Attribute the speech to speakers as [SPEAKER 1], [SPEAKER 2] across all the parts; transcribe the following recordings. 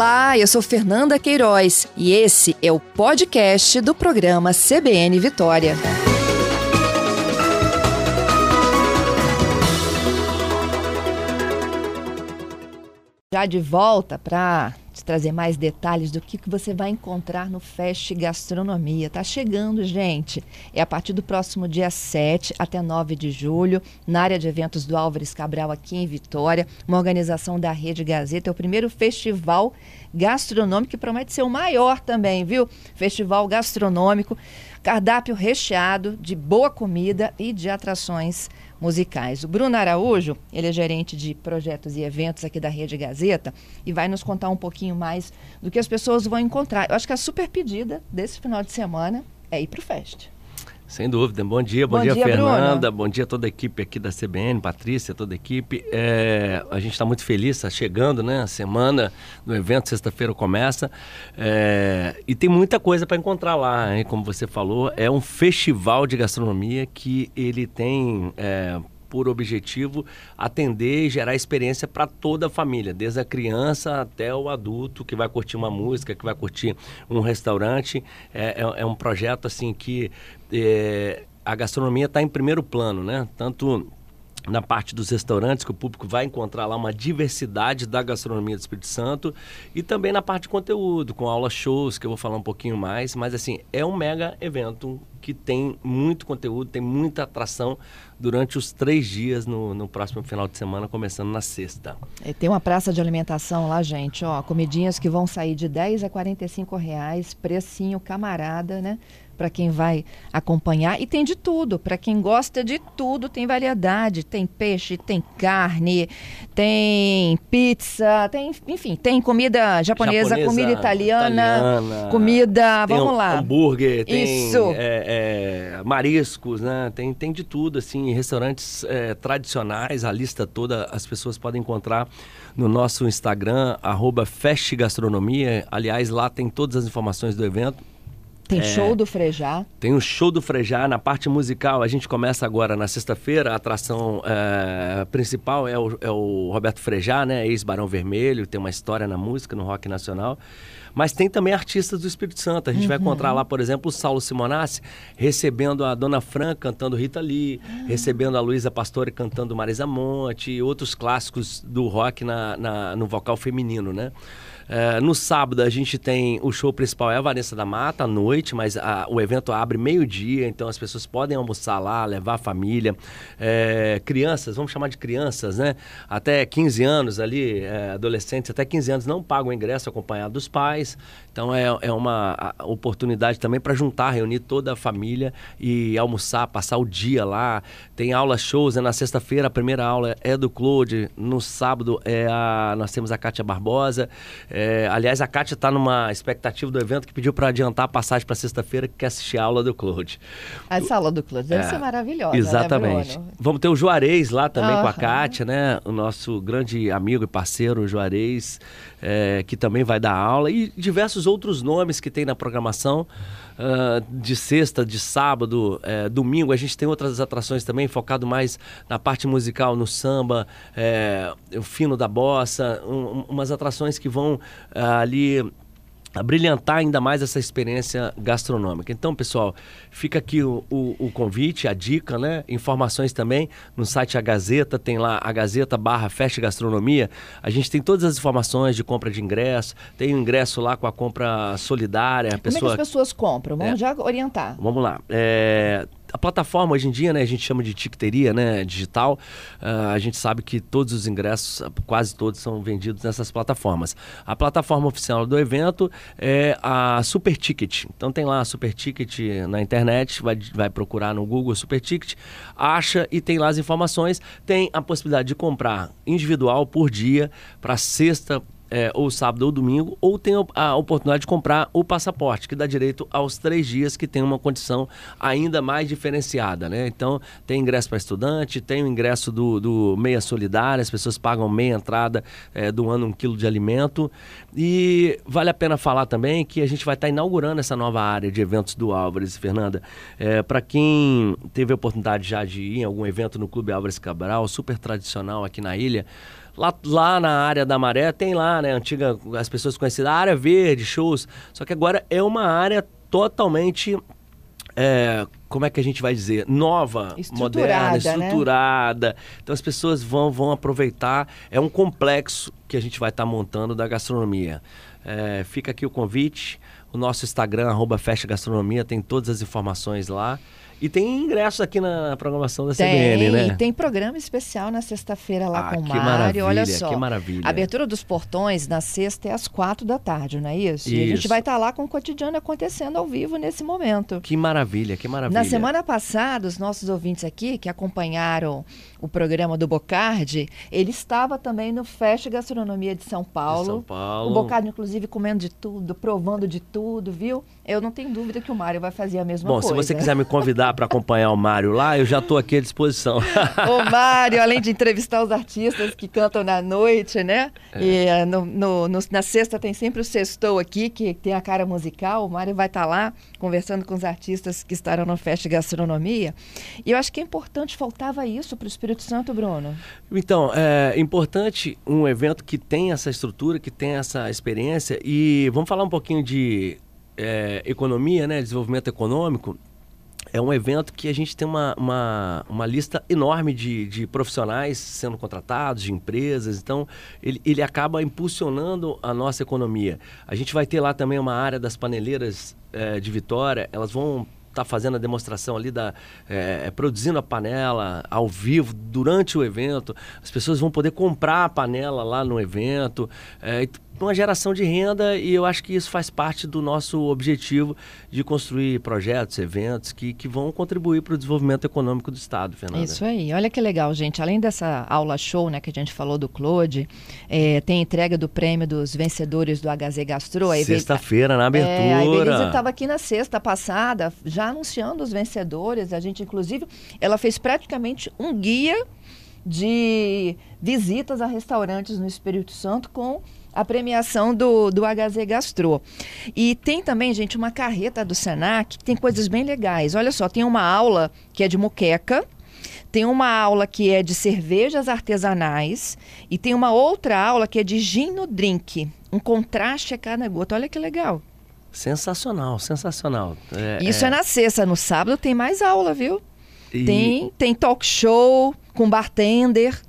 [SPEAKER 1] Olá, eu sou Fernanda Queiroz e esse é o podcast do programa CBN Vitória. Já de volta para te trazer mais detalhes do que, que você vai encontrar no Fest Gastronomia. Tá chegando, gente. É a partir do próximo dia 7 até 9 de julho, na área de eventos do Álvares Cabral, aqui em Vitória, uma organização da Rede Gazeta. É o primeiro festival gastronômico que promete ser o maior também, viu? Festival gastronômico, cardápio recheado de boa comida e de atrações musicais. O Bruno Araújo, ele é gerente de projetos e eventos aqui da Rede Gazeta e vai nos contar um pouquinho mais do que as pessoas vão encontrar. Eu acho que a super pedida desse final de semana é ir para o Fest.
[SPEAKER 2] Sem dúvida. Bom dia, bom, bom dia, dia, Fernanda. Bruno. Bom dia a toda a equipe aqui da CBN, Patrícia, toda a equipe. É, a gente está muito feliz, está chegando, né? A semana do evento, sexta-feira começa. É, e tem muita coisa para encontrar lá, hein? como você falou. É um festival de gastronomia que ele tem. É, por objetivo atender e gerar experiência para toda a família, desde a criança até o adulto que vai curtir uma música, que vai curtir um restaurante. É, é, é um projeto assim que é, a gastronomia está em primeiro plano, né? Tanto na parte dos restaurantes, que o público vai encontrar lá uma diversidade da gastronomia do Espírito Santo, e também na parte de conteúdo, com aulas shows, que eu vou falar um pouquinho mais, mas assim, é um mega evento que tem muito conteúdo, tem muita atração durante os três dias no, no próximo final de semana, começando na sexta.
[SPEAKER 1] E tem uma praça de alimentação lá, gente, ó, comidinhas que vão sair de 10 a 45 reais, precinho camarada, né? para quem vai acompanhar. E tem de tudo, para quem gosta de tudo, tem variedade. Tem peixe, tem carne, tem pizza, tem, enfim, tem comida japonesa, japonesa comida italiana, italiana, comida. Vamos lá.
[SPEAKER 2] Hambúrguer, tem Isso. É, é, mariscos, né? Tem, tem de tudo, assim, restaurantes é, tradicionais, a lista toda as pessoas podem encontrar no nosso Instagram, arroba Gastronomia. Aliás, lá tem todas as informações do evento.
[SPEAKER 1] Tem é, show do Frejá.
[SPEAKER 2] Tem um show do Frejá na parte musical. A gente começa agora na sexta-feira. A atração é, principal é o, é o, Roberto Frejá, né? Ex-Barão Vermelho, tem uma história na música, no rock nacional. Mas tem também artistas do Espírito Santo. A gente uhum. vai encontrar lá, por exemplo, o Saulo Simonassi recebendo a Dona Fran cantando Rita Lee, uhum. recebendo a Luísa Pastore cantando Marisa Monte e outros clássicos do rock na, na no vocal feminino, né? É, no sábado a gente tem o show principal é a Vanessa da Mata à noite, mas a, o evento abre meio-dia, então as pessoas podem almoçar lá, levar a família. É, crianças, vamos chamar de crianças, né? Até 15 anos ali, é, adolescentes até 15 anos não pagam o ingresso acompanhado dos pais. Então é, é uma oportunidade também para juntar, reunir toda a família e almoçar, passar o dia lá. Tem aula shows, né? na sexta-feira a primeira aula é do Claude, no sábado é a, nós temos a Kátia Barbosa. É, é, aliás, a Kátia está numa expectativa do evento que pediu para adiantar a passagem para sexta-feira, que quer assistir a aula do Claude.
[SPEAKER 1] Essa aula do Claude deve é, ser maravilhosa.
[SPEAKER 2] Né, Exatamente. Né, Vamos ter o Juarez lá também uhum. com a Kátia, né? O nosso grande amigo e parceiro, o Juarez, é, que também vai dar aula, e diversos outros nomes que tem na programação. Uh, de sexta, de sábado, é, domingo. A gente tem outras atrações também, focado mais na parte musical, no samba, é, o fino da bossa, um, umas atrações que vão uh, ali a brilhantar ainda mais essa experiência gastronômica. Então, pessoal, fica aqui o, o, o, convite, a dica, né? Informações também no site A Gazeta, tem lá a Gazeta barra Fest Gastronomia. A gente tem todas as informações de compra de ingresso, tem o ingresso lá com a compra solidária. A pessoa...
[SPEAKER 1] Como é que as pessoas compram? Vamos é. já orientar.
[SPEAKER 2] Vamos lá. É a plataforma hoje em dia, né, a gente chama de ticketeria, né, digital. Uh, a gente sabe que todos os ingressos, quase todos, são vendidos nessas plataformas. A plataforma oficial do evento é a Super Ticket. Então tem lá a Super Ticket na internet, vai, vai procurar no Google Super Ticket, acha e tem lá as informações. Tem a possibilidade de comprar individual por dia para sexta é, ou sábado ou domingo, ou tem a oportunidade de comprar o passaporte, que dá direito aos três dias, que tem uma condição ainda mais diferenciada. Né? Então, tem ingresso para estudante, tem o ingresso do, do Meia Solidária, as pessoas pagam meia entrada é, doando um quilo de alimento. E vale a pena falar também que a gente vai estar inaugurando essa nova área de eventos do Álvares, Fernanda. É, para quem teve a oportunidade já de ir em algum evento no Clube Álvares Cabral, super tradicional aqui na ilha, Lá, lá na área da Maré tem lá, né, antiga, as pessoas conhecidas, a área verde, shows. Só que agora é uma área totalmente é, como é que a gente vai dizer, nova, moderna, estruturada. Né? Então as pessoas vão, vão aproveitar. É um complexo que a gente vai estar tá montando da gastronomia. É, fica aqui o convite. O nosso Instagram, arroba Festa Gastronomia, tem todas as informações lá. E tem ingressos aqui na programação da
[SPEAKER 1] tem,
[SPEAKER 2] CBN, né?
[SPEAKER 1] E tem programa especial na sexta-feira lá ah, com o Mário. Olha só.
[SPEAKER 2] Que maravilha.
[SPEAKER 1] A abertura dos portões na sexta é às quatro da tarde, não é isso? isso. E a gente vai estar tá lá com o cotidiano acontecendo ao vivo nesse momento.
[SPEAKER 2] Que maravilha, que maravilha.
[SPEAKER 1] Na semana passada, os nossos ouvintes aqui que acompanharam o programa do Bocardi, ele estava também no Festa Gastronomia de São Paulo. De
[SPEAKER 2] São Paulo.
[SPEAKER 1] O Bocardi, inclusive, comendo de tudo, provando de tudo, viu? Eu não tenho dúvida que o Mário vai fazer a mesma
[SPEAKER 2] Bom,
[SPEAKER 1] coisa.
[SPEAKER 2] Bom, se você quiser me convidar para acompanhar o Mário lá, eu já estou aqui à disposição.
[SPEAKER 1] o Mário, além de entrevistar os artistas que cantam na noite, né? É. E eh, no, no, no, na sexta tem sempre o Sextou aqui, que tem a cara musical. O Mário vai estar tá lá conversando com os artistas que estarão no Festa Gastronomia. E eu acho que é importante, faltava isso para o Espírito Santo, Bruno.
[SPEAKER 2] Então, é importante um evento que tem essa estrutura, que tem essa experiência. E vamos falar um pouquinho de é, economia, né, desenvolvimento econômico, é um evento que a gente tem uma, uma, uma lista enorme de, de profissionais sendo contratados, de empresas. Então, ele, ele acaba impulsionando a nossa economia. A gente vai ter lá também uma área das paneleiras é, de Vitória. Elas vão estar tá fazendo a demonstração ali, da, é, produzindo a panela ao vivo durante o evento. As pessoas vão poder comprar a panela lá no evento. É, uma geração de renda e eu acho que isso faz parte do nosso objetivo de construir projetos, eventos que, que vão contribuir para o desenvolvimento econômico do Estado, Fernanda.
[SPEAKER 1] Isso aí. Olha que legal, gente. Além dessa aula show né, que a gente falou do Claude, é, tem entrega do prêmio dos vencedores do HZ Gastro.
[SPEAKER 2] Sexta-feira, na abertura. É, a
[SPEAKER 1] estava aqui na sexta passada, já anunciando os vencedores. A gente, inclusive, ela fez praticamente um guia de visitas a restaurantes no Espírito Santo com a premiação do, do HZ Gastro. E tem também, gente, uma carreta do Senac que tem coisas bem legais. Olha só, tem uma aula que é de moqueca, tem uma aula que é de cervejas artesanais e tem uma outra aula que é de gin no drink. Um contraste a cada gota. Olha que legal.
[SPEAKER 2] Sensacional, sensacional.
[SPEAKER 1] É, Isso é... é... na sexta. No sábado tem mais aula, viu? E... Tem, tem talk show com bartender,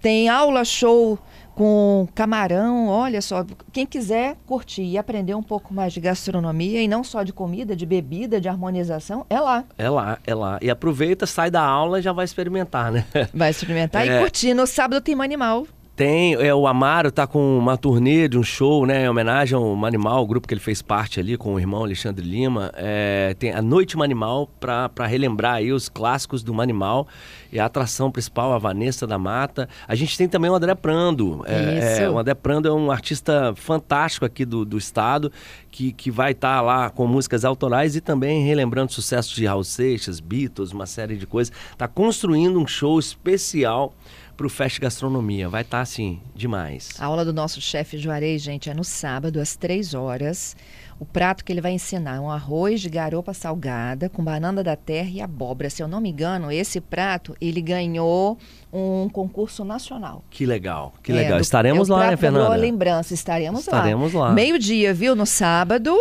[SPEAKER 1] tem aula show com camarão. Olha só, quem quiser curtir e aprender um pouco mais de gastronomia e não só de comida, de bebida, de harmonização, é lá.
[SPEAKER 2] É lá, é lá. E aproveita, sai da aula e já vai experimentar, né?
[SPEAKER 1] Vai experimentar é... e curtir. No sábado tem animal.
[SPEAKER 2] Tem, é, o Amaro tá com uma turnê de um show, né, em homenagem ao Manimal, o grupo que ele fez parte ali com o irmão Alexandre Lima. É, tem a Noite Manimal para relembrar aí os clássicos do Manimal. E a atração principal, a Vanessa da Mata. A gente tem também o André Prando. É, é, o André Prando é um artista fantástico aqui do, do estado, que, que vai estar tá lá com músicas autorais e também relembrando sucessos de Raul Seixas, Beatles, uma série de coisas. Está construindo um show especial para o Fest Gastronomia. Vai estar, tá, assim, demais.
[SPEAKER 1] A aula do nosso chefe Juarez, gente, é no sábado, às três horas. O prato que ele vai ensinar é um arroz de garopa salgada com banana da terra e abóbora. Se eu não me engano, esse prato ele ganhou um concurso nacional.
[SPEAKER 2] Que legal, que legal. É, do, estaremos é lá, né, Fernanda?
[SPEAKER 1] lembrança, estaremos,
[SPEAKER 2] estaremos lá.
[SPEAKER 1] lá. Meio-dia, viu, no sábado.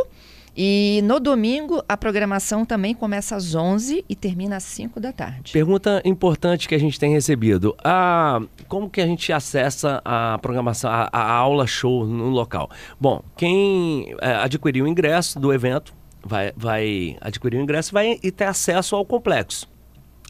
[SPEAKER 1] E no domingo, a programação também começa às 11 e termina às 5 da tarde.
[SPEAKER 2] Pergunta importante que a gente tem recebido. Ah, como que a gente acessa a programação, a, a aula show no local? Bom, quem é, adquirir o ingresso do evento vai, vai adquirir o ingresso vai, e ter acesso ao complexo.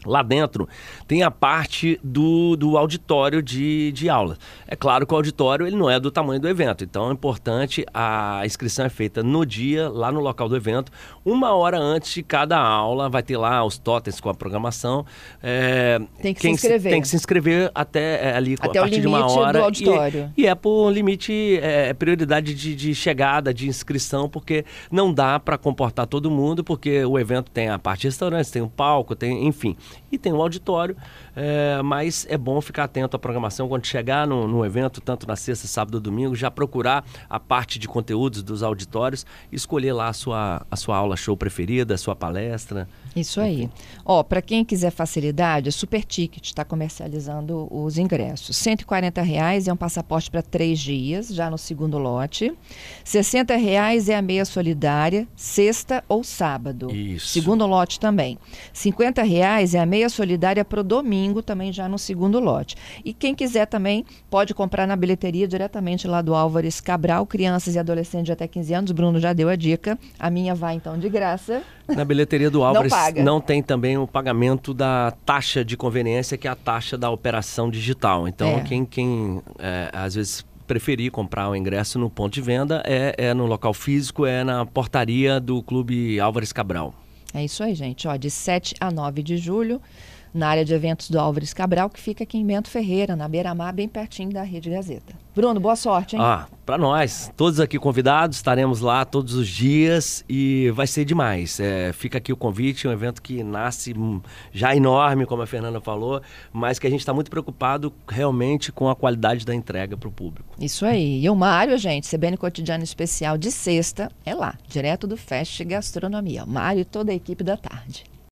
[SPEAKER 2] Lá dentro tem a parte do, do auditório de, de aula. É claro que o auditório ele não é do tamanho do evento, então é importante a inscrição é feita no dia, lá no local do evento, uma hora antes de cada aula, vai ter lá os totens com a programação.
[SPEAKER 1] É, tem que se inscrever.
[SPEAKER 2] Se, tem que se inscrever até é, ali
[SPEAKER 1] até
[SPEAKER 2] a partir
[SPEAKER 1] de
[SPEAKER 2] uma hora.
[SPEAKER 1] Do auditório.
[SPEAKER 2] E, e é por limite, é, prioridade de, de chegada, de inscrição, porque não dá para comportar todo mundo, porque o evento tem a parte de restaurantes, tem um palco, tem, enfim. E tem o auditório, é, mas é bom ficar atento à programação quando chegar no, no evento, tanto na sexta, sábado ou domingo, já procurar a parte de conteúdos dos auditórios, escolher lá a sua, a sua aula show preferida, a sua palestra.
[SPEAKER 1] Isso aí. Ó, para quem quiser facilidade, a Super Ticket está comercializando os ingressos. 140 reais é um passaporte para três dias, já no segundo lote. 60 reais é a meia solidária, sexta ou sábado.
[SPEAKER 2] Isso.
[SPEAKER 1] Segundo lote também. 50 reais é a meia solidária para o domingo, também já no segundo lote. E quem quiser também pode comprar na bilheteria diretamente lá do Álvares Cabral, crianças e adolescentes de até 15 anos. Bruno já deu a dica. A minha vai então de graça.
[SPEAKER 2] Na bilheteria do Álvares
[SPEAKER 1] Não
[SPEAKER 2] não tem também o pagamento da taxa de conveniência, que é a taxa da operação digital. Então,
[SPEAKER 1] É.
[SPEAKER 2] quem, quem é, às vezes preferir comprar o ingresso no ponto de venda é, é no local físico, é na portaria do Clube Álvares Cabral.
[SPEAKER 1] É isso aí, gente. Ó, de 7 a 9 de julho, na área de eventos do Álvares Cabral, que fica aqui em Bento Ferreira, na Beira-Mar, bem pertinho da Rede Gazeta. Bruno, boa sorte, hein?
[SPEAKER 2] Ah, para nós, todos aqui convidados, estaremos lá todos os dias e vai ser demais. É, fica aqui o convite, um evento que nasce hum, já enorme, como a Fernanda falou, mas que a gente está muito preocupado realmente com a qualidade da entrega para o público.
[SPEAKER 1] Isso aí. E o Mário, gente, CBN Cotidiano Especial de sexta, é lá, direto do Fest Gastronomia. Mário e toda a equipe da tarde.